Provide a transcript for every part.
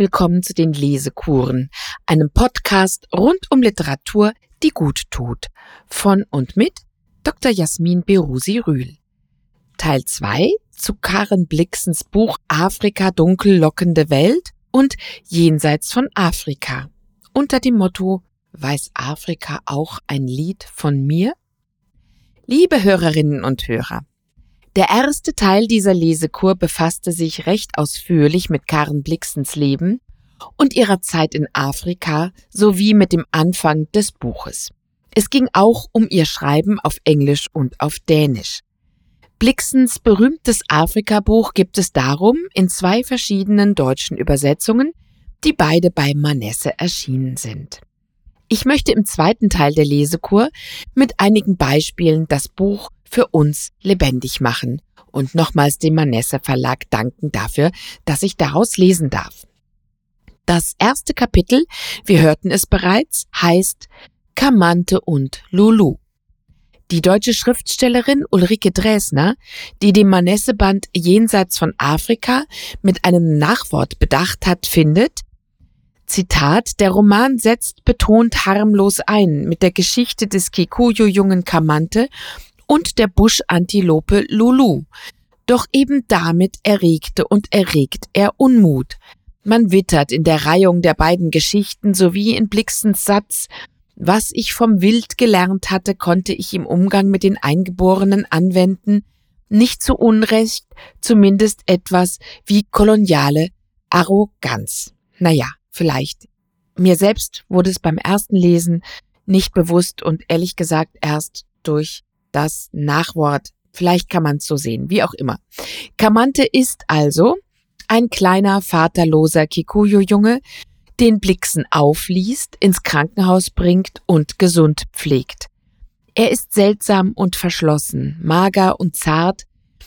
Willkommen zu den Lesekuren, einem Podcast rund um Literatur, die gut tut. Von und mit Dr. Jasmin Berusi Rühl. Teil 2 zu Karen Blixens Buch Afrika dunkel lockende Welt und Jenseits von Afrika. Unter dem Motto Weiß Afrika auch ein Lied von mir? Liebe Hörerinnen und Hörer, der erste Teil dieser Lesekur befasste sich recht ausführlich mit Karen Blixens Leben und ihrer Zeit in Afrika sowie mit dem Anfang des Buches. Es ging auch um ihr Schreiben auf Englisch und auf Dänisch. Blixens berühmtes Afrika-Buch gibt es darum in zwei verschiedenen deutschen Übersetzungen, die beide bei Manesse erschienen sind. Ich möchte im zweiten Teil der Lesekur mit einigen Beispielen das Buch für uns lebendig machen und nochmals dem Manesse Verlag danken dafür, dass ich daraus lesen darf. Das erste Kapitel, wir hörten es bereits, heißt Kamante und Lulu. Die deutsche Schriftstellerin Ulrike Dresner, die dem Manesse-Band Jenseits von Afrika mit einem Nachwort bedacht hat, findet, Zitat, der Roman setzt betont harmlos ein mit der Geschichte des Kikuyu-Jungen Kamante und der Buschantilope Lulu. Doch eben damit erregte und erregt er Unmut. Man wittert in der Reihung der beiden Geschichten sowie in Blixens Satz, was ich vom Wild gelernt hatte, konnte ich im Umgang mit den Eingeborenen anwenden, nicht zu Unrecht, zumindest etwas wie koloniale Arroganz. Naja, vielleicht. Mir selbst wurde es beim ersten Lesen nicht bewusst und ehrlich gesagt erst durch das Nachwort. Vielleicht kann man es so sehen, wie auch immer. Kamante ist also ein kleiner, vaterloser Kikuyu-Junge, den Blixen aufliest, ins Krankenhaus bringt und gesund pflegt. Er ist seltsam und verschlossen, mager und zart,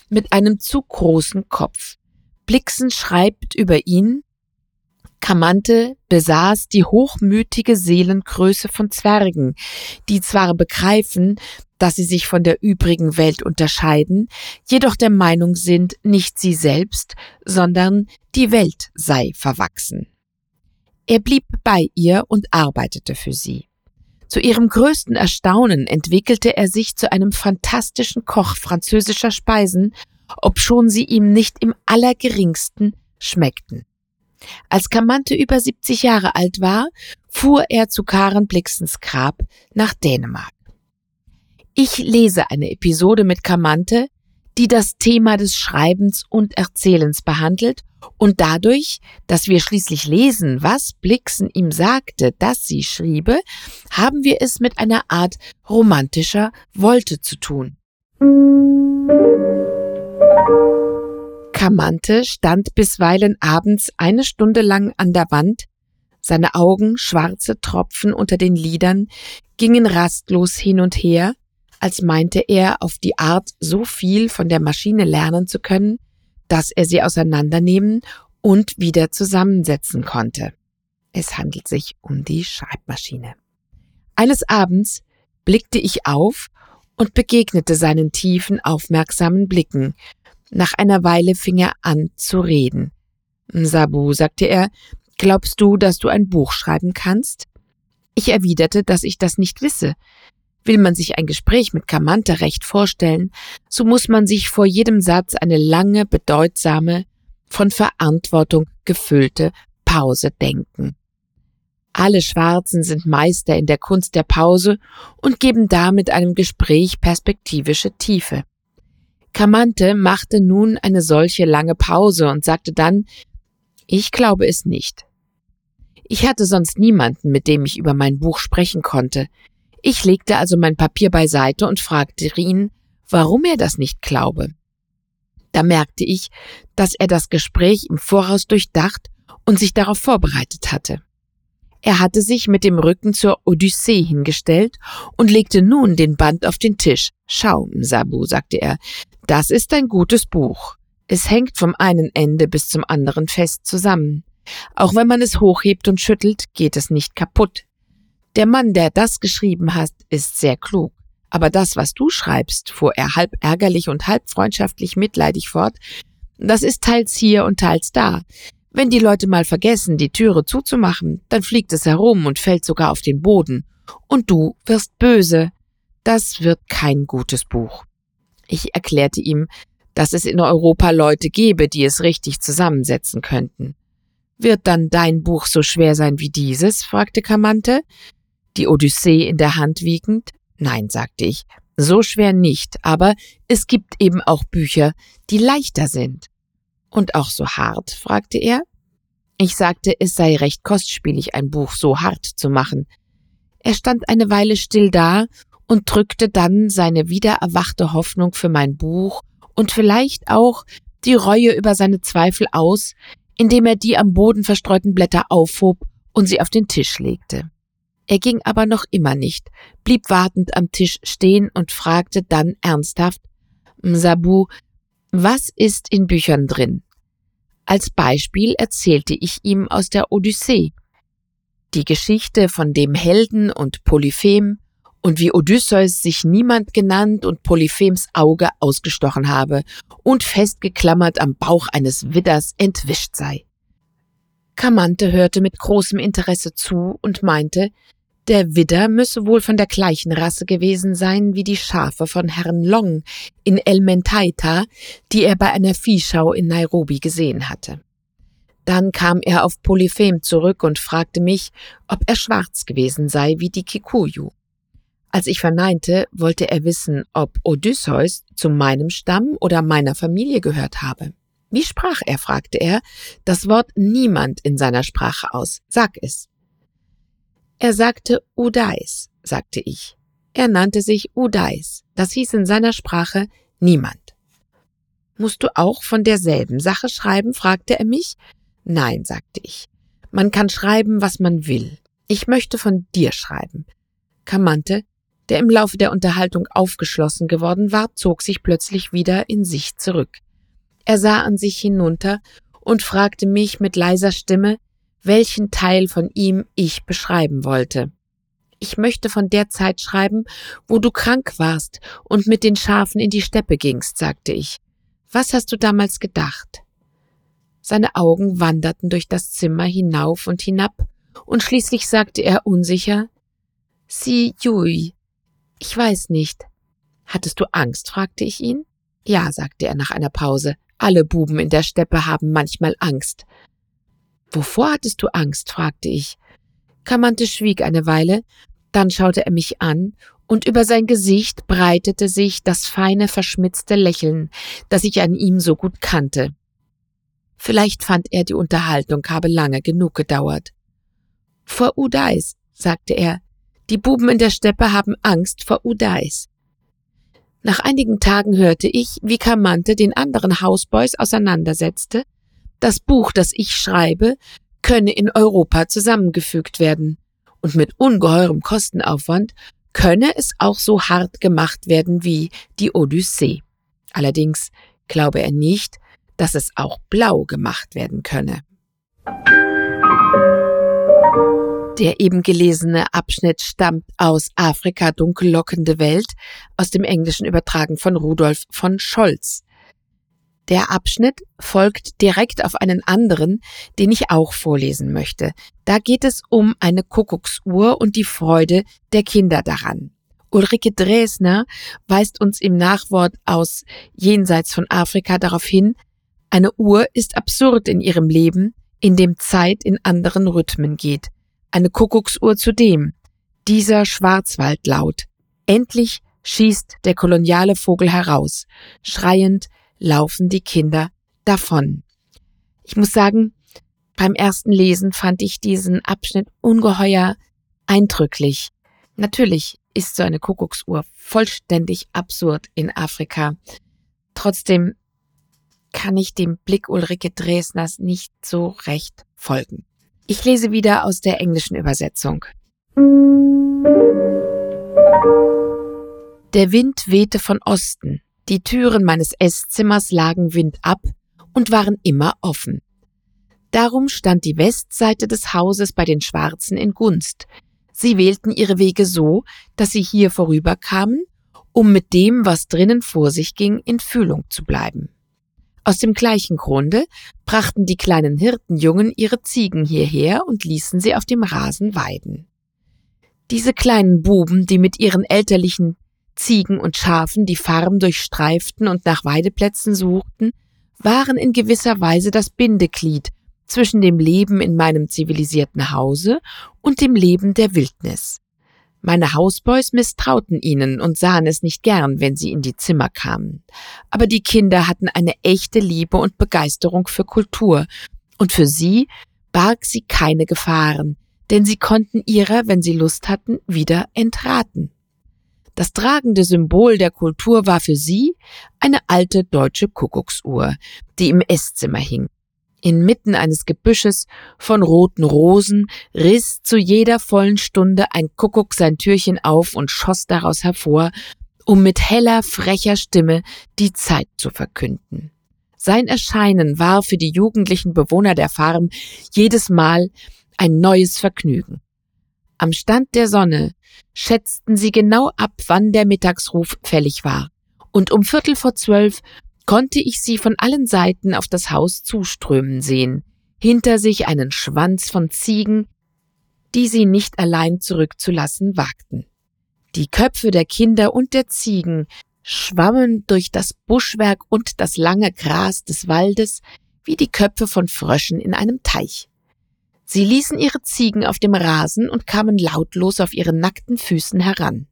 mit einem zu großen Kopf. Blixen schreibt über ihn, Kamante besaß die hochmütige Seelengröße von Zwergen, die zwar begreifen, dass sie sich von der übrigen Welt unterscheiden, jedoch der Meinung sind, nicht sie selbst, sondern die Welt sei verwachsen. Er blieb bei ihr und arbeitete für sie. Zu ihrem größten Erstaunen entwickelte er sich zu einem fantastischen Koch französischer Speisen, obschon sie ihm nicht im allergeringsten schmeckten. Als Kamante über 70 Jahre alt war, fuhr er zu Karen Blixens Grab nach Dänemark. Ich lese eine Episode mit Kamante, die das Thema des Schreibens und Erzählens behandelt und dadurch, dass wir schließlich lesen, was Blixen ihm sagte, dass sie schriebe, haben wir es mit einer Art romantischer Wolte zu tun. Kamante stand bisweilen abends eine Stunde lang an der Wand, seine Augen, schwarze Tropfen unter den Lidern, gingen rastlos hin und her, als meinte er auf die Art so viel von der Maschine lernen zu können, dass er sie auseinandernehmen und wieder zusammensetzen konnte. Es handelt sich um die Schreibmaschine. Eines Abends blickte ich auf und begegnete seinen tiefen, aufmerksamen Blicken, nach einer Weile fing er an zu reden. Sabu, sagte er, glaubst du, dass du ein Buch schreiben kannst? Ich erwiderte, dass ich das nicht wisse. Will man sich ein Gespräch mit Kamante recht vorstellen, so muss man sich vor jedem Satz eine lange, bedeutsame, von Verantwortung gefüllte Pause denken. Alle Schwarzen sind Meister in der Kunst der Pause und geben damit einem Gespräch perspektivische Tiefe. Kamante machte nun eine solche lange Pause und sagte dann, ich glaube es nicht. Ich hatte sonst niemanden, mit dem ich über mein Buch sprechen konnte. Ich legte also mein Papier beiseite und fragte ihn, warum er das nicht glaube. Da merkte ich, dass er das Gespräch im Voraus durchdacht und sich darauf vorbereitet hatte. Er hatte sich mit dem Rücken zur Odyssee hingestellt und legte nun den Band auf den Tisch. Schau, Sabu, sagte er, das ist ein gutes Buch. Es hängt vom einen Ende bis zum anderen fest zusammen. Auch wenn man es hochhebt und schüttelt, geht es nicht kaputt. Der Mann, der das geschrieben hat, ist sehr klug. Aber das, was du schreibst, fuhr er halb ärgerlich und halb freundschaftlich mitleidig fort, das ist teils hier und teils da. Wenn die Leute mal vergessen, die Türe zuzumachen, dann fliegt es herum und fällt sogar auf den Boden. Und du wirst böse. Das wird kein gutes Buch. Ich erklärte ihm, dass es in Europa Leute gebe, die es richtig zusammensetzen könnten. Wird dann dein Buch so schwer sein wie dieses? fragte Kamante, die Odyssee in der Hand wiegend. Nein, sagte ich, so schwer nicht, aber es gibt eben auch Bücher, die leichter sind. Und auch so hart? fragte er. Ich sagte, es sei recht kostspielig, ein Buch so hart zu machen. Er stand eine Weile still da und drückte dann seine wiedererwachte Hoffnung für mein Buch und vielleicht auch die Reue über seine Zweifel aus, indem er die am Boden verstreuten Blätter aufhob und sie auf den Tisch legte. Er ging aber noch immer nicht, blieb wartend am Tisch stehen und fragte dann ernsthaft Msabu, was ist in Büchern drin? Als Beispiel erzählte ich ihm aus der Odyssee. Die Geschichte von dem Helden und Polyphem und wie Odysseus sich niemand genannt und Polyphems Auge ausgestochen habe und festgeklammert am Bauch eines Widders entwischt sei. Kamante hörte mit großem Interesse zu und meinte, der Widder müsse wohl von der gleichen Rasse gewesen sein wie die Schafe von Herrn Long in El Mentaita, die er bei einer Viehschau in Nairobi gesehen hatte. Dann kam er auf Polyphem zurück und fragte mich, ob er schwarz gewesen sei wie die Kikuyu. Als ich verneinte, wollte er wissen, ob Odysseus zu meinem Stamm oder meiner Familie gehört habe. Wie sprach er, fragte er, das Wort niemand in seiner Sprache aus. Sag es. Er sagte Udais, sagte ich. Er nannte sich Udais. Das hieß in seiner Sprache niemand. Musst du auch von derselben Sache schreiben? fragte er mich. Nein, sagte ich. Man kann schreiben, was man will. Ich möchte von dir schreiben. Kamante, der im Laufe der Unterhaltung aufgeschlossen geworden war, zog sich plötzlich wieder in sich zurück. Er sah an sich hinunter und fragte mich mit leiser Stimme, welchen Teil von ihm ich beschreiben wollte. Ich möchte von der Zeit schreiben, wo du krank warst und mit den Schafen in die Steppe gingst, sagte ich. Was hast du damals gedacht? Seine Augen wanderten durch das Zimmer hinauf und hinab, und schließlich sagte er unsicher Si Jui. Ich weiß nicht. Hattest du Angst? fragte ich ihn. Ja, sagte er nach einer Pause. Alle Buben in der Steppe haben manchmal Angst. Wovor hattest du Angst? fragte ich. Kamante schwieg eine Weile, dann schaute er mich an, und über sein Gesicht breitete sich das feine, verschmitzte Lächeln, das ich an ihm so gut kannte. Vielleicht fand er, die Unterhaltung habe lange genug gedauert. Vor Udais, sagte er, die Buben in der Steppe haben Angst vor Udais. Nach einigen Tagen hörte ich, wie Kamante den anderen Hausboys auseinandersetzte, das Buch, das ich schreibe, könne in Europa zusammengefügt werden. Und mit ungeheurem Kostenaufwand könne es auch so hart gemacht werden wie die Odyssee. Allerdings glaube er nicht, dass es auch blau gemacht werden könne. Der eben gelesene Abschnitt stammt aus Afrika dunkellockende Welt, aus dem Englischen übertragen von Rudolf von Scholz. Der Abschnitt folgt direkt auf einen anderen, den ich auch vorlesen möchte. Da geht es um eine Kuckucksuhr und die Freude der Kinder daran. Ulrike Dresner weist uns im Nachwort aus Jenseits von Afrika darauf hin, eine Uhr ist absurd in ihrem Leben, in dem Zeit in anderen Rhythmen geht. Eine Kuckucksuhr zudem. Dieser Schwarzwaldlaut. Endlich schießt der koloniale Vogel heraus, schreiend, laufen die Kinder davon. Ich muss sagen, beim ersten Lesen fand ich diesen Abschnitt ungeheuer eindrücklich. Natürlich ist so eine Kuckucksuhr vollständig absurd in Afrika. Trotzdem kann ich dem Blick Ulrike Dresners nicht so recht folgen. Ich lese wieder aus der englischen Übersetzung. Der Wind wehte von Osten, die Türen meines Esszimmers lagen windab und waren immer offen. Darum stand die Westseite des Hauses bei den Schwarzen in Gunst. Sie wählten ihre Wege so, dass sie hier vorüberkamen, um mit dem, was drinnen vor sich ging, in Fühlung zu bleiben. Aus dem gleichen Grunde brachten die kleinen Hirtenjungen ihre Ziegen hierher und ließen sie auf dem Rasen weiden. Diese kleinen Buben, die mit ihren elterlichen Ziegen und Schafen die Farm durchstreiften und nach Weideplätzen suchten, waren in gewisser Weise das Bindeglied zwischen dem Leben in meinem zivilisierten Hause und dem Leben der Wildnis. Meine Hausboys misstrauten ihnen und sahen es nicht gern, wenn sie in die Zimmer kamen. Aber die Kinder hatten eine echte Liebe und Begeisterung für Kultur, und für sie barg sie keine Gefahren, denn sie konnten ihrer, wenn sie Lust hatten, wieder entraten. Das tragende Symbol der Kultur war für sie eine alte deutsche Kuckucksuhr, die im Esszimmer hing. Inmitten eines Gebüsches von roten Rosen riss zu jeder vollen Stunde ein Kuckuck sein Türchen auf und schoss daraus hervor, um mit heller, frecher Stimme die Zeit zu verkünden. Sein Erscheinen war für die jugendlichen Bewohner der Farm jedes Mal ein neues Vergnügen. Am Stand der Sonne schätzten sie genau ab, wann der Mittagsruf fällig war. Und um Viertel vor zwölf konnte ich sie von allen Seiten auf das Haus zuströmen sehen, hinter sich einen Schwanz von Ziegen, die sie nicht allein zurückzulassen wagten. Die Köpfe der Kinder und der Ziegen schwammen durch das Buschwerk und das lange Gras des Waldes wie die Köpfe von Fröschen in einem Teich. Sie ließen ihre Ziegen auf dem Rasen und kamen lautlos auf ihren nackten Füßen heran.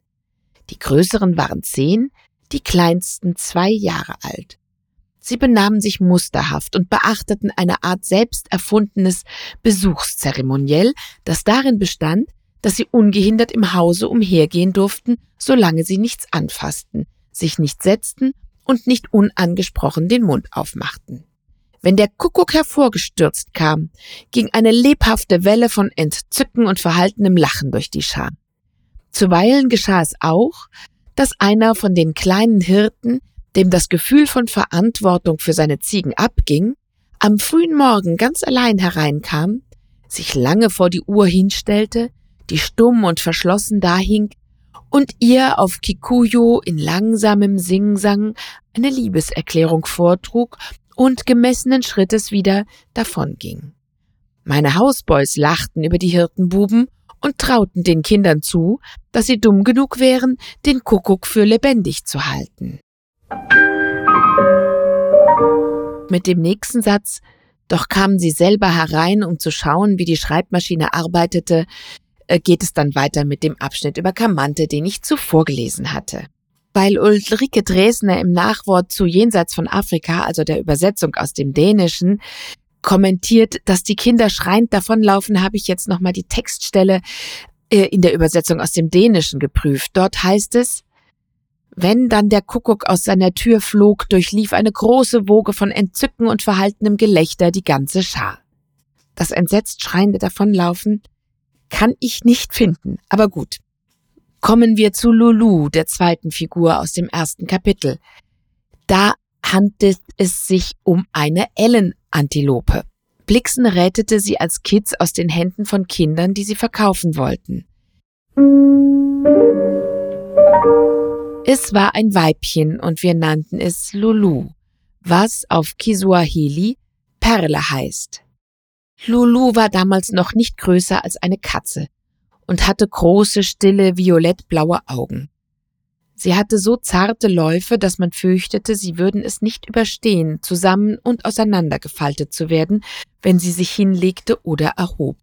Die größeren waren zehn, die kleinsten zwei Jahre alt. Sie benahmen sich musterhaft und beachteten eine Art selbst erfundenes Besuchszeremoniell, das darin bestand, dass sie ungehindert im Hause umhergehen durften, solange sie nichts anfassten, sich nicht setzten und nicht unangesprochen den Mund aufmachten. Wenn der Kuckuck hervorgestürzt kam, ging eine lebhafte Welle von Entzücken und verhaltenem Lachen durch die Schar. Zuweilen geschah es auch, dass einer von den kleinen Hirten, dem das Gefühl von Verantwortung für seine Ziegen abging, am frühen Morgen ganz allein hereinkam, sich lange vor die Uhr hinstellte, die stumm und verschlossen dahing und ihr auf Kikuyo in langsamem Singsang eine Liebeserklärung vortrug und gemessenen Schrittes wieder davonging. Meine Hausboys lachten über die Hirtenbuben und trauten den Kindern zu, dass sie dumm genug wären, den Kuckuck für lebendig zu halten. Mit dem nächsten Satz Doch kamen sie selber herein, um zu schauen, wie die Schreibmaschine arbeitete, äh, geht es dann weiter mit dem Abschnitt über Kamante, den ich zuvor gelesen hatte weil Ulrike Dresner im Nachwort zu Jenseits von Afrika, also der Übersetzung aus dem Dänischen, kommentiert, dass die Kinder schreiend davonlaufen, habe ich jetzt nochmal die Textstelle äh, in der Übersetzung aus dem Dänischen geprüft. Dort heißt es, wenn dann der Kuckuck aus seiner Tür flog, durchlief eine große Woge von Entzücken und verhaltenem Gelächter die ganze Schar. Das entsetzt schreiende Davonlaufen kann ich nicht finden, aber gut. Kommen wir zu Lulu, der zweiten Figur aus dem ersten Kapitel. Da handelt es sich um eine Ellenantilope. Blixen rettete sie als Kids aus den Händen von Kindern, die sie verkaufen wollten. Es war ein Weibchen und wir nannten es Lulu, was auf Kiswahili Perle heißt. Lulu war damals noch nicht größer als eine Katze und hatte große, stille, violettblaue Augen. Sie hatte so zarte Läufe, dass man fürchtete, sie würden es nicht überstehen, zusammen und auseinandergefaltet zu werden, wenn sie sich hinlegte oder erhob.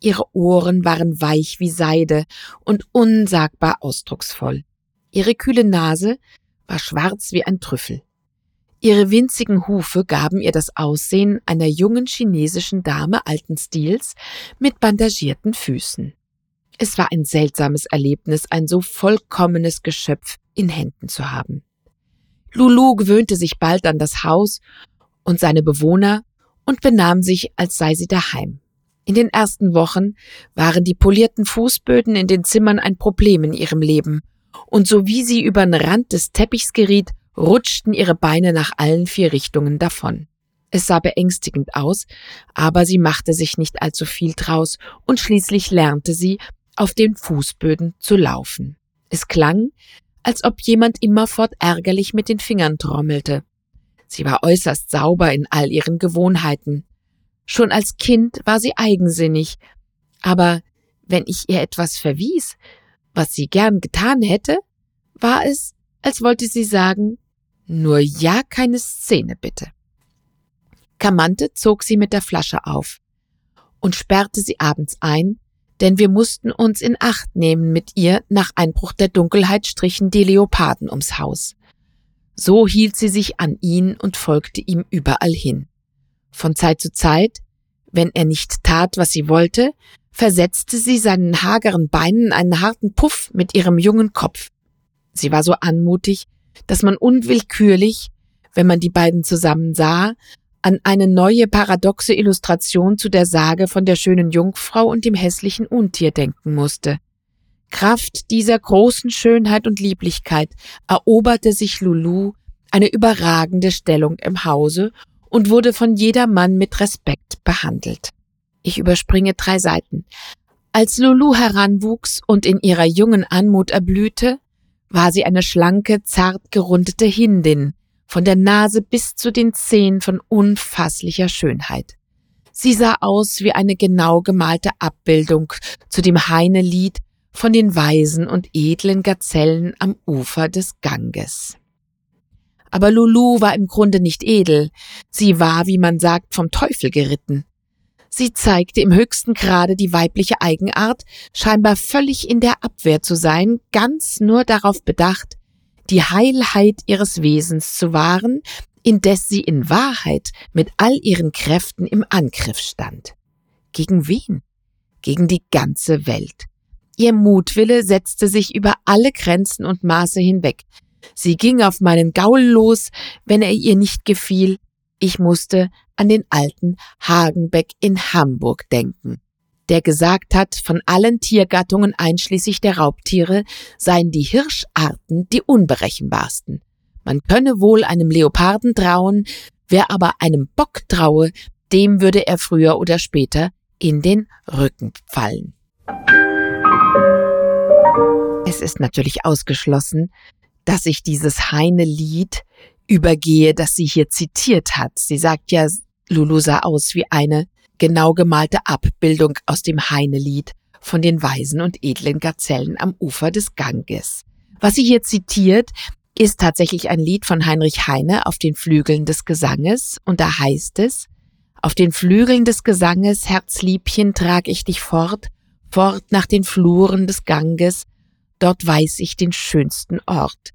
Ihre Ohren waren weich wie Seide und unsagbar ausdrucksvoll. Ihre kühle Nase war schwarz wie ein Trüffel. Ihre winzigen Hufe gaben ihr das Aussehen einer jungen chinesischen Dame alten Stils mit bandagierten Füßen. Es war ein seltsames Erlebnis, ein so vollkommenes Geschöpf in Händen zu haben. Lulu gewöhnte sich bald an das Haus und seine Bewohner und benahm sich, als sei sie daheim. In den ersten Wochen waren die polierten Fußböden in den Zimmern ein Problem in ihrem Leben, und so wie sie über den Rand des Teppichs geriet, rutschten ihre Beine nach allen vier Richtungen davon. Es sah beängstigend aus, aber sie machte sich nicht allzu viel draus, und schließlich lernte sie, auf den Fußböden zu laufen. Es klang, als ob jemand immerfort ärgerlich mit den Fingern trommelte. Sie war äußerst sauber in all ihren Gewohnheiten. Schon als Kind war sie eigensinnig, aber wenn ich ihr etwas verwies, was sie gern getan hätte, war es, als wollte sie sagen, nur ja keine Szene bitte. Kamante zog sie mit der Flasche auf und sperrte sie abends ein, denn wir mussten uns in Acht nehmen mit ihr, nach Einbruch der Dunkelheit strichen die Leoparden ums Haus. So hielt sie sich an ihn und folgte ihm überall hin. Von Zeit zu Zeit, wenn er nicht tat, was sie wollte, versetzte sie seinen hageren Beinen einen harten Puff mit ihrem jungen Kopf. Sie war so anmutig, dass man unwillkürlich, wenn man die beiden zusammen sah, an eine neue paradoxe Illustration zu der Sage von der schönen Jungfrau und dem hässlichen Untier denken musste. Kraft dieser großen Schönheit und Lieblichkeit eroberte sich Lulu eine überragende Stellung im Hause und wurde von jedermann mit Respekt behandelt. Ich überspringe drei Seiten. Als Lulu heranwuchs und in ihrer jungen Anmut erblühte, war sie eine schlanke, zart gerundete Hindin, von der Nase bis zu den Zehen von unfasslicher Schönheit. Sie sah aus wie eine genau gemalte Abbildung zu dem Heine-Lied von den weisen und edlen Gazellen am Ufer des Ganges. Aber Lulu war im Grunde nicht edel, sie war, wie man sagt, vom Teufel geritten. Sie zeigte im höchsten Grade die weibliche Eigenart, scheinbar völlig in der Abwehr zu sein, ganz nur darauf bedacht, die Heilheit ihres Wesens zu wahren, indes sie in Wahrheit mit all ihren Kräften im Angriff stand. Gegen wen? Gegen die ganze Welt. Ihr Mutwille setzte sich über alle Grenzen und Maße hinweg. Sie ging auf meinen Gaul los, wenn er ihr nicht gefiel. Ich musste an den alten Hagenbeck in Hamburg denken, der gesagt hat, von allen Tiergattungen einschließlich der Raubtiere seien die Hirscharten die unberechenbarsten. Man könne wohl einem Leoparden trauen, wer aber einem Bock traue, dem würde er früher oder später in den Rücken fallen. Es ist natürlich ausgeschlossen, dass ich dieses Heine-Lied übergehe, das sie hier zitiert hat. Sie sagt ja, Lulu sah aus wie eine genau gemalte Abbildung aus dem Heine-Lied von den weisen und edlen Gazellen am Ufer des Ganges. Was sie hier zitiert, ist tatsächlich ein Lied von Heinrich Heine auf den Flügeln des Gesanges, und da heißt es, auf den Flügeln des Gesanges, Herzliebchen, trag ich dich fort, fort nach den Fluren des Ganges, dort weiß ich den schönsten Ort.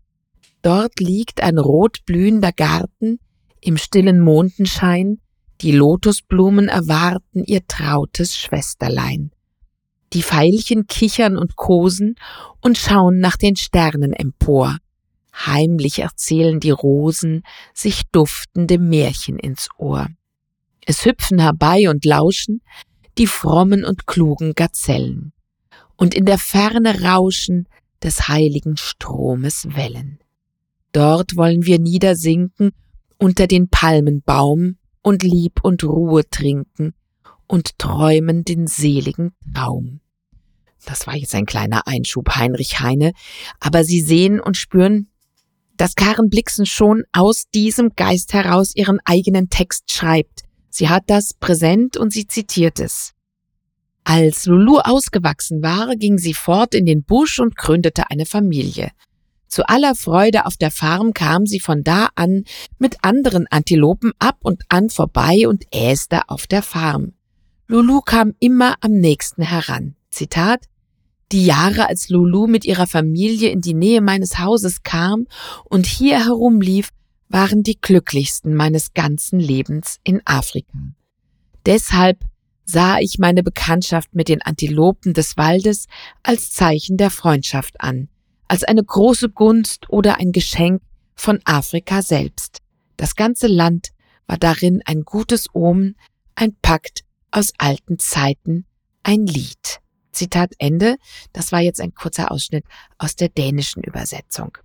Dort liegt ein rotblühender Garten im stillen Mondenschein, die Lotusblumen erwarten ihr trautes Schwesterlein. Die Veilchen kichern und kosen und schauen nach den Sternen empor. Heimlich erzählen die Rosen sich duftende Märchen ins Ohr. Es hüpfen herbei und lauschen die frommen und klugen Gazellen. Und in der Ferne rauschen des heiligen Stromes Wellen. Dort wollen wir niedersinken unter den Palmenbaum und Lieb und Ruhe trinken und träumen den seligen Traum. Das war jetzt ein kleiner Einschub, Heinrich Heine, aber Sie sehen und spüren, dass Karen Blixen schon aus diesem Geist heraus ihren eigenen Text schreibt. Sie hat das präsent und sie zitiert es. Als Lulu ausgewachsen war, ging sie fort in den Busch und gründete eine Familie. Zu aller Freude auf der Farm kam sie von da an mit anderen Antilopen ab und an vorbei und äste auf der Farm. Lulu kam immer am nächsten heran. Zitat Die Jahre, als Lulu mit ihrer Familie in die Nähe meines Hauses kam und hier herumlief, waren die glücklichsten meines ganzen Lebens in Afrika. Deshalb sah ich meine Bekanntschaft mit den Antilopen des Waldes als Zeichen der Freundschaft an, als eine große Gunst oder ein Geschenk von Afrika selbst. Das ganze Land war darin ein gutes Omen, ein Pakt aus alten Zeiten, ein Lied. Zitat Ende. Das war jetzt ein kurzer Ausschnitt aus der dänischen Übersetzung.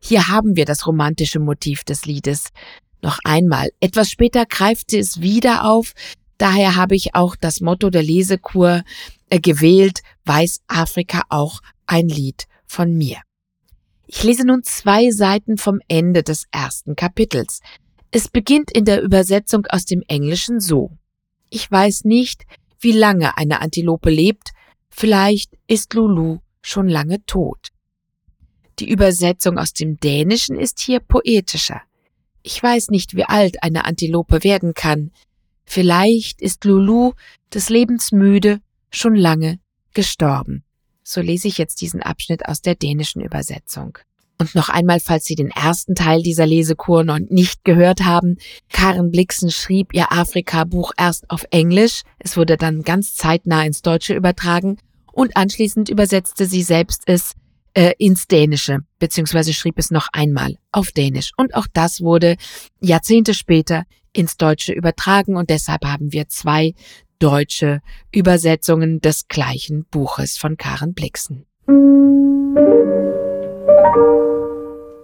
Hier haben wir das romantische Motiv des Liedes. Noch einmal. Etwas später greift sie es wieder auf. Daher habe ich auch das Motto der Lesekur äh, gewählt, weiß Afrika auch ein Lied von mir. Ich lese nun zwei Seiten vom Ende des ersten Kapitels. Es beginnt in der Übersetzung aus dem Englischen so. Ich weiß nicht, wie lange eine Antilope lebt, vielleicht ist Lulu schon lange tot. Die Übersetzung aus dem Dänischen ist hier poetischer. Ich weiß nicht, wie alt eine Antilope werden kann. Vielleicht ist Lulu des Lebens müde, schon lange gestorben. So lese ich jetzt diesen Abschnitt aus der dänischen Übersetzung. Und noch einmal, falls Sie den ersten Teil dieser Lesekur noch nicht gehört haben, Karen Blixen schrieb ihr Afrika-Buch erst auf Englisch, es wurde dann ganz zeitnah ins Deutsche übertragen und anschließend übersetzte sie selbst es äh, ins Dänische, beziehungsweise schrieb es noch einmal auf Dänisch. Und auch das wurde Jahrzehnte später ins Deutsche übertragen und deshalb haben wir zwei deutsche Übersetzungen des gleichen Buches von Karen Blixen.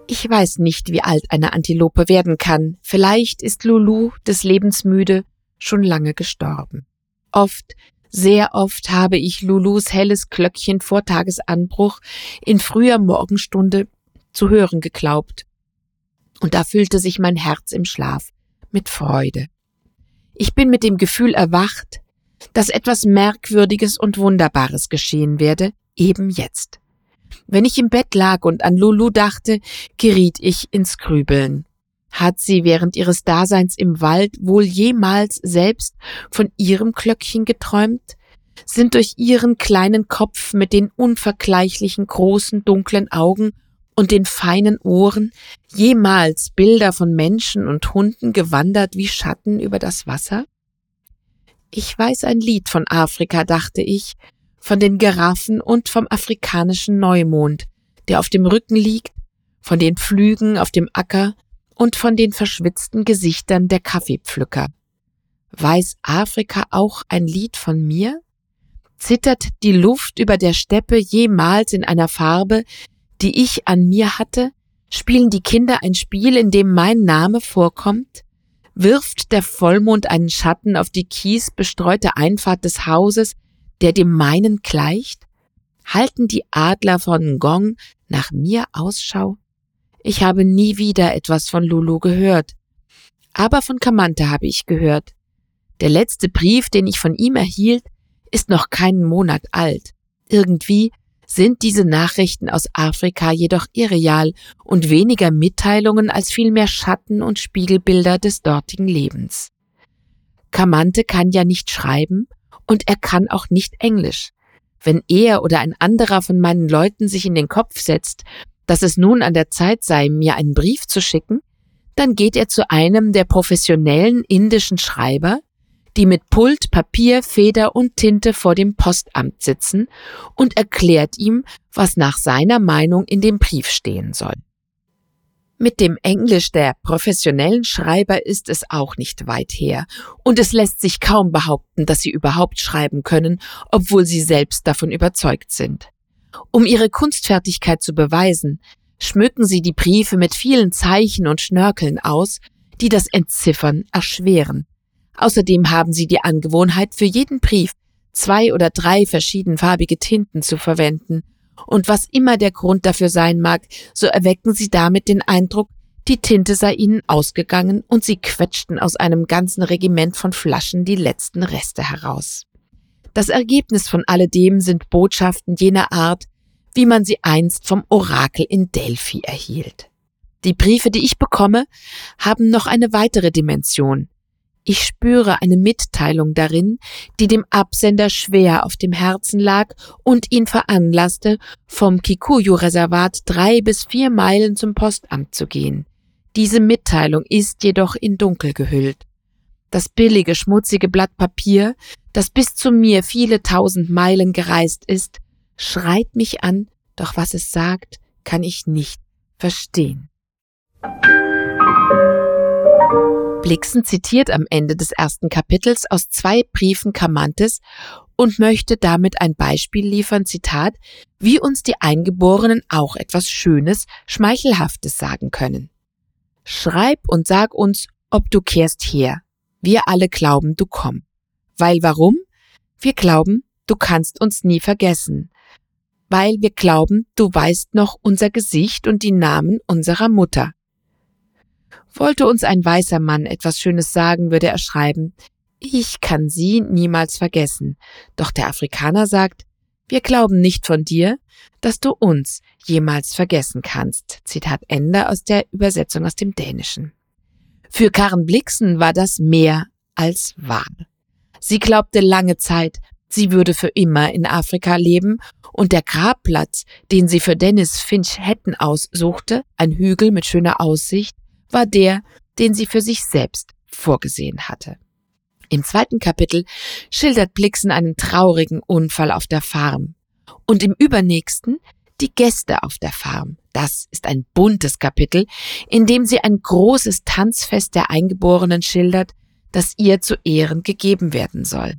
Ich weiß nicht, wie alt eine Antilope werden kann. Vielleicht ist Lulu des Lebens müde schon lange gestorben. Oft, sehr oft habe ich Lulus helles Glöckchen vor Tagesanbruch in früher Morgenstunde zu hören geglaubt. Und da füllte sich mein Herz im Schlaf mit Freude. Ich bin mit dem Gefühl erwacht, dass etwas Merkwürdiges und Wunderbares geschehen werde, eben jetzt. Wenn ich im Bett lag und an Lulu dachte, geriet ich ins Grübeln. Hat sie während ihres Daseins im Wald wohl jemals selbst von ihrem Glöckchen geträumt? Sind durch ihren kleinen Kopf mit den unvergleichlichen großen dunklen Augen und den feinen Ohren jemals Bilder von Menschen und Hunden gewandert wie Schatten über das Wasser? Ich weiß ein Lied von Afrika, dachte ich, von den Giraffen und vom afrikanischen Neumond, der auf dem Rücken liegt, von den Pflügen auf dem Acker und von den verschwitzten Gesichtern der Kaffeepflücker. Weiß Afrika auch ein Lied von mir? Zittert die Luft über der Steppe jemals in einer Farbe, die ich an mir hatte? Spielen die Kinder ein Spiel, in dem mein Name vorkommt? Wirft der Vollmond einen Schatten auf die kiesbestreute Einfahrt des Hauses, der dem meinen gleicht? Halten die Adler von Gong nach mir Ausschau? Ich habe nie wieder etwas von Lulu gehört. Aber von Kamante habe ich gehört. Der letzte Brief, den ich von ihm erhielt, ist noch keinen Monat alt. Irgendwie sind diese Nachrichten aus Afrika jedoch irreal und weniger Mitteilungen als vielmehr Schatten und Spiegelbilder des dortigen Lebens. Kamante kann ja nicht schreiben und er kann auch nicht Englisch. Wenn er oder ein anderer von meinen Leuten sich in den Kopf setzt, dass es nun an der Zeit sei, mir einen Brief zu schicken, dann geht er zu einem der professionellen indischen Schreiber, die mit Pult, Papier, Feder und Tinte vor dem Postamt sitzen und erklärt ihm, was nach seiner Meinung in dem Brief stehen soll. Mit dem Englisch der professionellen Schreiber ist es auch nicht weit her, und es lässt sich kaum behaupten, dass sie überhaupt schreiben können, obwohl sie selbst davon überzeugt sind. Um ihre Kunstfertigkeit zu beweisen, schmücken sie die Briefe mit vielen Zeichen und Schnörkeln aus, die das Entziffern erschweren. Außerdem haben sie die Angewohnheit, für jeden Brief zwei oder drei verschiedenfarbige Tinten zu verwenden, und was immer der Grund dafür sein mag, so erwecken sie damit den Eindruck, die Tinte sei ihnen ausgegangen und sie quetschten aus einem ganzen Regiment von Flaschen die letzten Reste heraus. Das Ergebnis von alledem sind Botschaften jener Art, wie man sie einst vom Orakel in Delphi erhielt. Die Briefe, die ich bekomme, haben noch eine weitere Dimension. Ich spüre eine Mitteilung darin, die dem Absender schwer auf dem Herzen lag und ihn veranlasste, vom Kikuyu-Reservat drei bis vier Meilen zum Postamt zu gehen. Diese Mitteilung ist jedoch in Dunkel gehüllt. Das billige, schmutzige Blatt Papier, das bis zu mir viele tausend Meilen gereist ist, schreit mich an, doch was es sagt, kann ich nicht verstehen. Blixen zitiert am Ende des ersten Kapitels aus zwei Briefen Kamantes und möchte damit ein Beispiel liefern, Zitat, wie uns die Eingeborenen auch etwas Schönes, Schmeichelhaftes sagen können. Schreib und sag uns, ob du kehrst her. Wir alle glauben, du komm. Weil warum? Wir glauben, du kannst uns nie vergessen. Weil wir glauben, du weißt noch unser Gesicht und die Namen unserer Mutter. Wollte uns ein weißer Mann etwas Schönes sagen, würde er schreiben, ich kann sie niemals vergessen. Doch der Afrikaner sagt, wir glauben nicht von dir, dass du uns jemals vergessen kannst. Zitat Ende aus der Übersetzung aus dem Dänischen. Für Karen Blixen war das mehr als wahr. Sie glaubte lange Zeit, sie würde für immer in Afrika leben und der Grabplatz, den sie für Dennis Finch Hatton aussuchte, ein Hügel mit schöner Aussicht, war der, den sie für sich selbst vorgesehen hatte. Im zweiten Kapitel schildert Blixen einen traurigen Unfall auf der Farm. Und im übernächsten die Gäste auf der Farm. Das ist ein buntes Kapitel, in dem sie ein großes Tanzfest der Eingeborenen schildert, das ihr zu Ehren gegeben werden soll.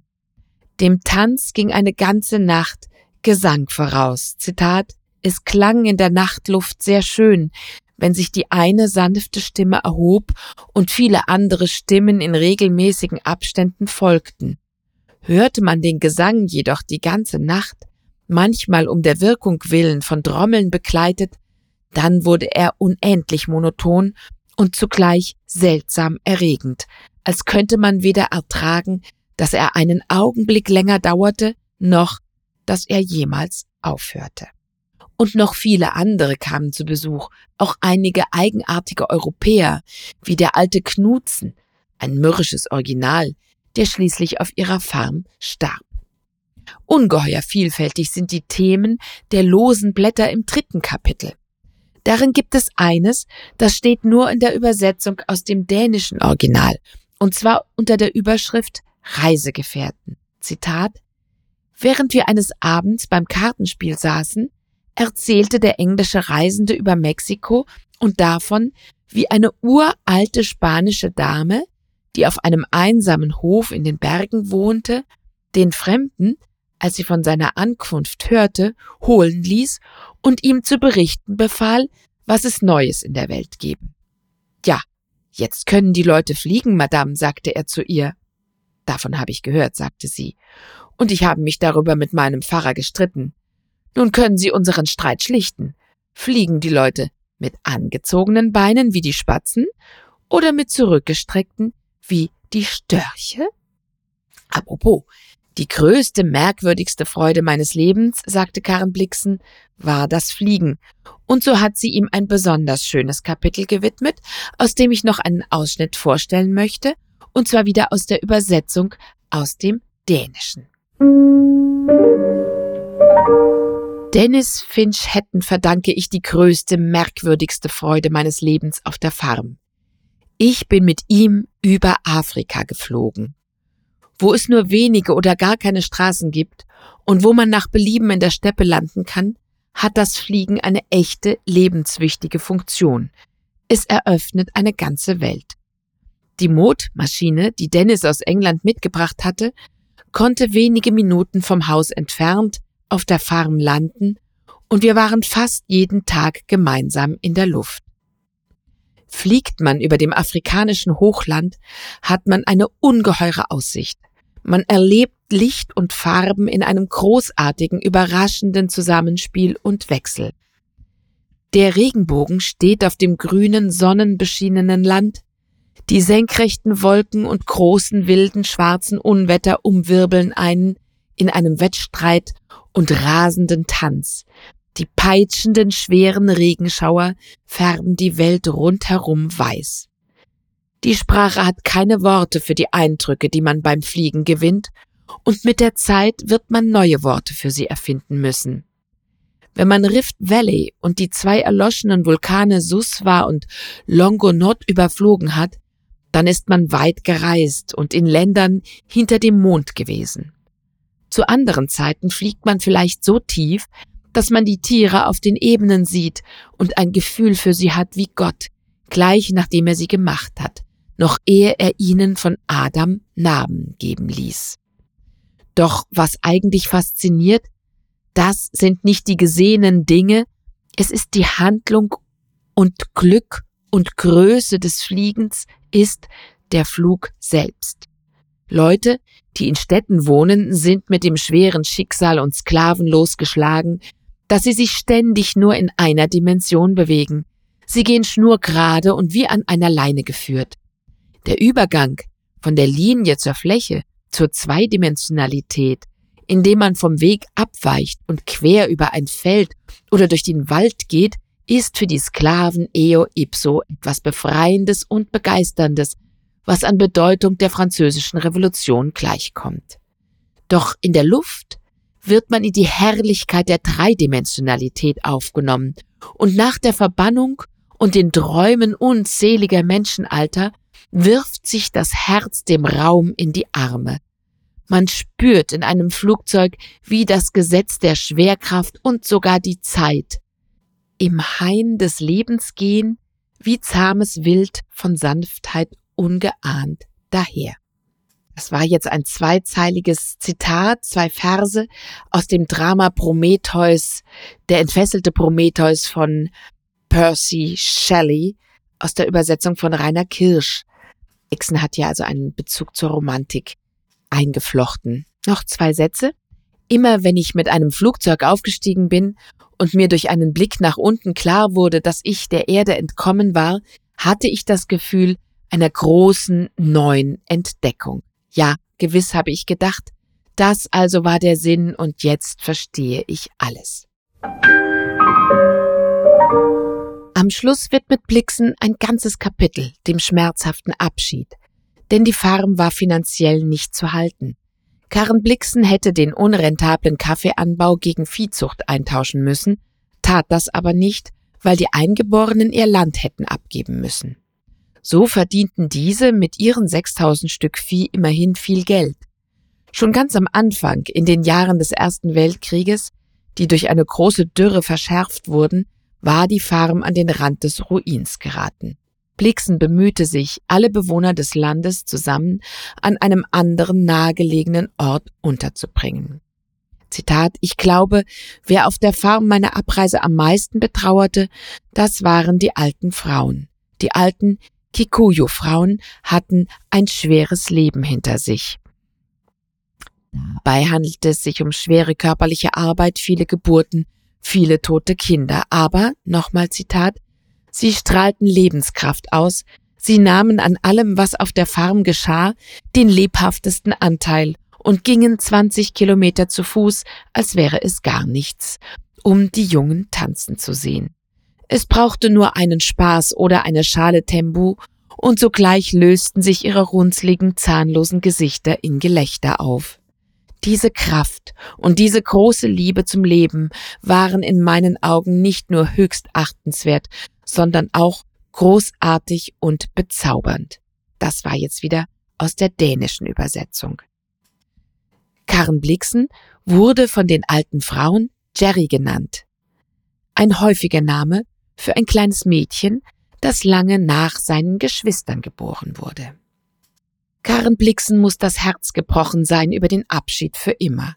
Dem Tanz ging eine ganze Nacht Gesang voraus. Zitat, es klang in der Nachtluft sehr schön, wenn sich die eine sanfte Stimme erhob und viele andere Stimmen in regelmäßigen Abständen folgten. Hörte man den Gesang jedoch die ganze Nacht, manchmal um der Wirkung willen von Trommeln begleitet, dann wurde er unendlich monoton und zugleich seltsam erregend, als könnte man weder ertragen, dass er einen Augenblick länger dauerte, noch dass er jemals aufhörte. Und noch viele andere kamen zu Besuch, auch einige eigenartige Europäer, wie der alte Knutzen, ein mürrisches Original, der schließlich auf ihrer Farm starb. Ungeheuer vielfältig sind die Themen der losen Blätter im dritten Kapitel. Darin gibt es eines, das steht nur in der Übersetzung aus dem dänischen Original, und zwar unter der Überschrift Reisegefährten. Zitat Während wir eines Abends beim Kartenspiel saßen, erzählte der englische Reisende über Mexiko und davon, wie eine uralte spanische Dame, die auf einem einsamen Hof in den Bergen wohnte, den Fremden, als sie von seiner Ankunft hörte, holen ließ und ihm zu berichten befahl, was es Neues in der Welt gebe. Ja, jetzt können die Leute fliegen, Madame, sagte er zu ihr. Davon habe ich gehört, sagte sie, und ich habe mich darüber mit meinem Pfarrer gestritten. Nun können Sie unseren Streit schlichten. Fliegen die Leute mit angezogenen Beinen wie die Spatzen oder mit zurückgestreckten wie die Störche? Apropos, die größte, merkwürdigste Freude meines Lebens, sagte Karen Blixen, war das Fliegen. Und so hat sie ihm ein besonders schönes Kapitel gewidmet, aus dem ich noch einen Ausschnitt vorstellen möchte, und zwar wieder aus der Übersetzung aus dem Dänischen. Dennis Finch Hatton verdanke ich die größte, merkwürdigste Freude meines Lebens auf der Farm. Ich bin mit ihm über Afrika geflogen. Wo es nur wenige oder gar keine Straßen gibt und wo man nach Belieben in der Steppe landen kann, hat das Fliegen eine echte, lebenswichtige Funktion. Es eröffnet eine ganze Welt. Die Mot-Maschine, die Dennis aus England mitgebracht hatte, konnte wenige Minuten vom Haus entfernt auf der Farm landen und wir waren fast jeden Tag gemeinsam in der Luft. Fliegt man über dem afrikanischen Hochland, hat man eine ungeheure Aussicht. Man erlebt Licht und Farben in einem großartigen, überraschenden Zusammenspiel und Wechsel. Der Regenbogen steht auf dem grünen, sonnenbeschienenen Land, die senkrechten Wolken und großen, wilden, schwarzen Unwetter umwirbeln einen in einem Wettstreit und rasenden Tanz. Die peitschenden, schweren Regenschauer färben die Welt rundherum weiß. Die Sprache hat keine Worte für die Eindrücke, die man beim Fliegen gewinnt, und mit der Zeit wird man neue Worte für sie erfinden müssen. Wenn man Rift Valley und die zwei erloschenen Vulkane Suswa und Longonot überflogen hat, dann ist man weit gereist und in Ländern hinter dem Mond gewesen. Zu anderen Zeiten fliegt man vielleicht so tief, dass man die Tiere auf den Ebenen sieht und ein Gefühl für sie hat wie Gott, gleich nachdem er sie gemacht hat, noch ehe er ihnen von Adam Namen geben ließ. Doch was eigentlich fasziniert, das sind nicht die gesehenen Dinge, es ist die Handlung und Glück und Größe des Fliegens ist der Flug selbst. Leute, die in Städten wohnen, sind mit dem schweren Schicksal und Sklaven losgeschlagen, dass sie sich ständig nur in einer Dimension bewegen. Sie gehen schnurgerade und wie an einer Leine geführt. Der Übergang von der Linie zur Fläche zur Zweidimensionalität, indem man vom Weg abweicht und quer über ein Feld oder durch den Wald geht, ist für die Sklaven eo ipso etwas Befreiendes und Begeisterndes, was an Bedeutung der französischen Revolution gleichkommt. Doch in der Luft wird man in die Herrlichkeit der Dreidimensionalität aufgenommen und nach der Verbannung und den Träumen unzähliger Menschenalter wirft sich das Herz dem Raum in die Arme. Man spürt in einem Flugzeug, wie das Gesetz der Schwerkraft und sogar die Zeit im Hain des Lebens gehen, wie zahmes Wild von Sanftheit ungeahnt daher. Das war jetzt ein zweizeiliges Zitat, zwei Verse aus dem Drama Prometheus, der entfesselte Prometheus von Percy Shelley aus der Übersetzung von Rainer Kirsch. Ixen hat ja also einen Bezug zur Romantik eingeflochten. Noch zwei Sätze. Immer wenn ich mit einem Flugzeug aufgestiegen bin und mir durch einen Blick nach unten klar wurde, dass ich der Erde entkommen war, hatte ich das Gefühl einer großen neuen Entdeckung. Ja, gewiss habe ich gedacht, das also war der Sinn und jetzt verstehe ich alles. Am Schluss wird mit Blixen ein ganzes Kapitel dem schmerzhaften Abschied, denn die Farm war finanziell nicht zu halten. Karen Blixen hätte den unrentablen Kaffeeanbau gegen Viehzucht eintauschen müssen, tat das aber nicht, weil die Eingeborenen ihr Land hätten abgeben müssen. So verdienten diese mit ihren 6000 Stück Vieh immerhin viel Geld. Schon ganz am Anfang, in den Jahren des Ersten Weltkrieges, die durch eine große Dürre verschärft wurden, war die Farm an den Rand des Ruins geraten. Blixen bemühte sich, alle Bewohner des Landes zusammen an einem anderen nahegelegenen Ort unterzubringen. Zitat, ich glaube, wer auf der Farm meine Abreise am meisten betrauerte, das waren die alten Frauen. Die alten, Kikuyu-Frauen hatten ein schweres Leben hinter sich. Dabei handelte es sich um schwere körperliche Arbeit, viele Geburten, viele tote Kinder. Aber, nochmal Zitat, sie strahlten Lebenskraft aus, sie nahmen an allem, was auf der Farm geschah, den lebhaftesten Anteil und gingen 20 Kilometer zu Fuß, als wäre es gar nichts, um die Jungen tanzen zu sehen. Es brauchte nur einen Spaß oder eine Schale Tembu, und sogleich lösten sich ihre runzligen, zahnlosen Gesichter in Gelächter auf. Diese Kraft und diese große Liebe zum Leben waren in meinen Augen nicht nur höchst achtenswert, sondern auch großartig und bezaubernd. Das war jetzt wieder aus der dänischen Übersetzung. Karen Blixen wurde von den alten Frauen Jerry genannt. Ein häufiger Name für ein kleines Mädchen, das lange nach seinen Geschwistern geboren wurde. Karen Blixen muss das Herz gebrochen sein über den Abschied für immer.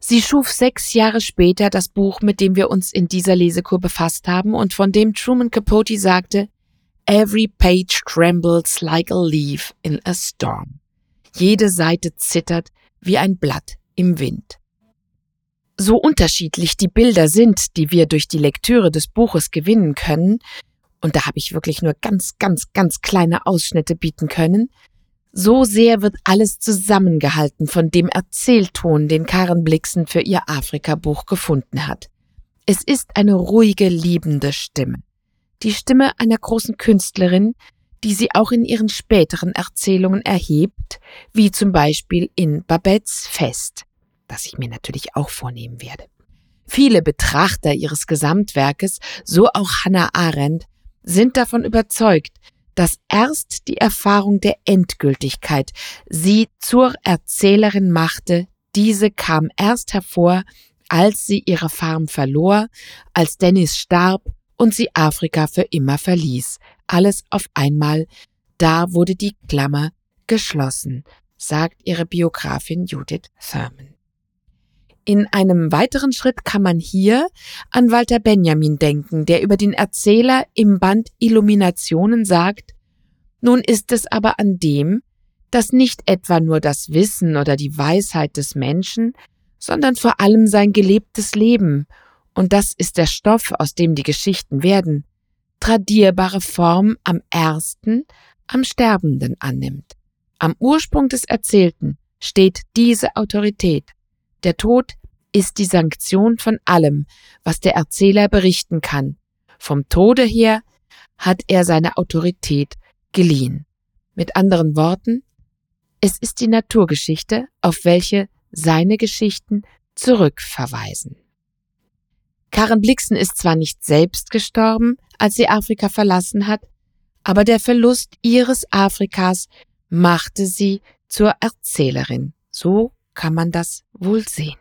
Sie schuf sechs Jahre später das Buch, mit dem wir uns in dieser Lesekur befasst haben und von dem Truman Capote sagte, Every page trembles like a leaf in a storm. Jede Seite zittert wie ein Blatt im Wind. So unterschiedlich die Bilder sind, die wir durch die Lektüre des Buches gewinnen können, und da habe ich wirklich nur ganz, ganz, ganz kleine Ausschnitte bieten können, so sehr wird alles zusammengehalten von dem Erzählton, den Karen Blixen für ihr Afrika-Buch gefunden hat. Es ist eine ruhige, liebende Stimme. Die Stimme einer großen Künstlerin, die sie auch in ihren späteren Erzählungen erhebt, wie zum Beispiel in Babettes Fest, das ich mir natürlich auch vornehmen werde. Viele Betrachter ihres Gesamtwerkes, so auch Hannah Arendt, sind davon überzeugt, dass erst die Erfahrung der Endgültigkeit sie zur Erzählerin machte, diese kam erst hervor, als sie ihre Farm verlor, als Dennis starb und sie Afrika für immer verließ, alles auf einmal, da wurde die Klammer geschlossen, sagt ihre Biografin Judith Thurman. In einem weiteren Schritt kann man hier an Walter Benjamin denken, der über den Erzähler im Band Illuminationen sagt, nun ist es aber an dem, dass nicht etwa nur das Wissen oder die Weisheit des Menschen, sondern vor allem sein gelebtes Leben, und das ist der Stoff, aus dem die Geschichten werden, tradierbare Form am ersten, am Sterbenden annimmt. Am Ursprung des Erzählten steht diese Autorität. Der Tod ist die Sanktion von allem, was der Erzähler berichten kann. Vom Tode her hat er seine Autorität geliehen. Mit anderen Worten, es ist die Naturgeschichte, auf welche seine Geschichten zurückverweisen. Karen Blixen ist zwar nicht selbst gestorben, als sie Afrika verlassen hat, aber der Verlust ihres Afrikas machte sie zur Erzählerin. So kann man das wohl sehen.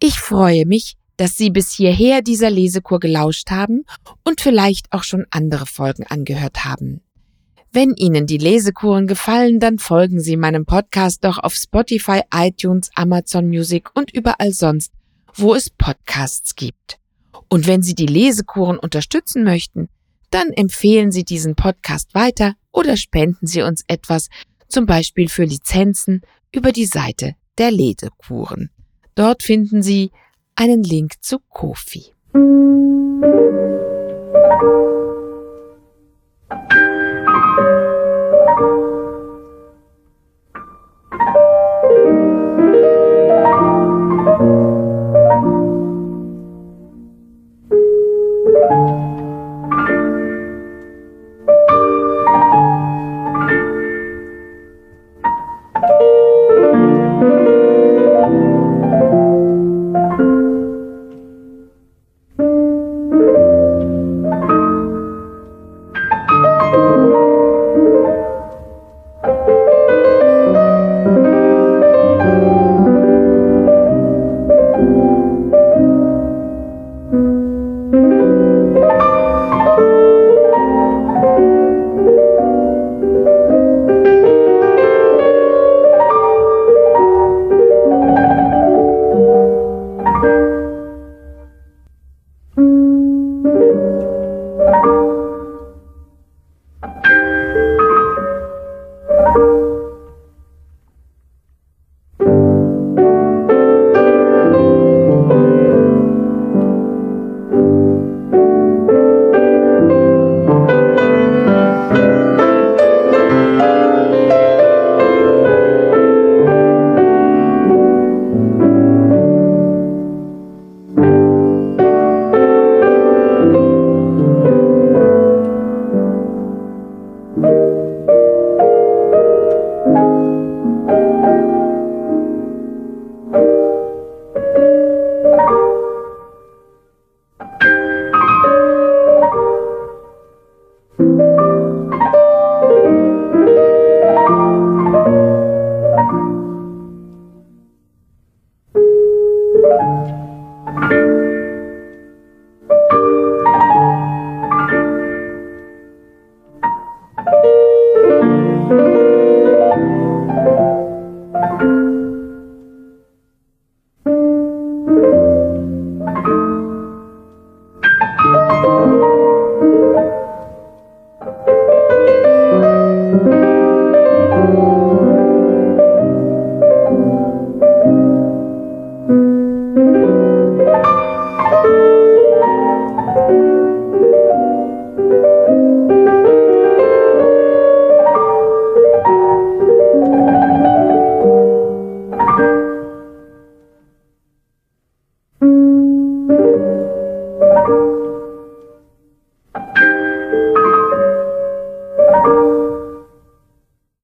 Ich freue mich, dass Sie bis hierher dieser Lesekur gelauscht haben und vielleicht auch schon andere Folgen angehört haben. Wenn Ihnen die Lesekuren gefallen, dann folgen Sie meinem Podcast doch auf Spotify, iTunes, Amazon Music und überall sonst, wo es Podcasts gibt. Und wenn Sie die Lesekuren unterstützen möchten, dann empfehlen Sie diesen Podcast weiter oder spenden Sie uns etwas, zum Beispiel für Lizenzen, über die Seite der Lesekuren. Dort finden Sie einen Link zu Kofi.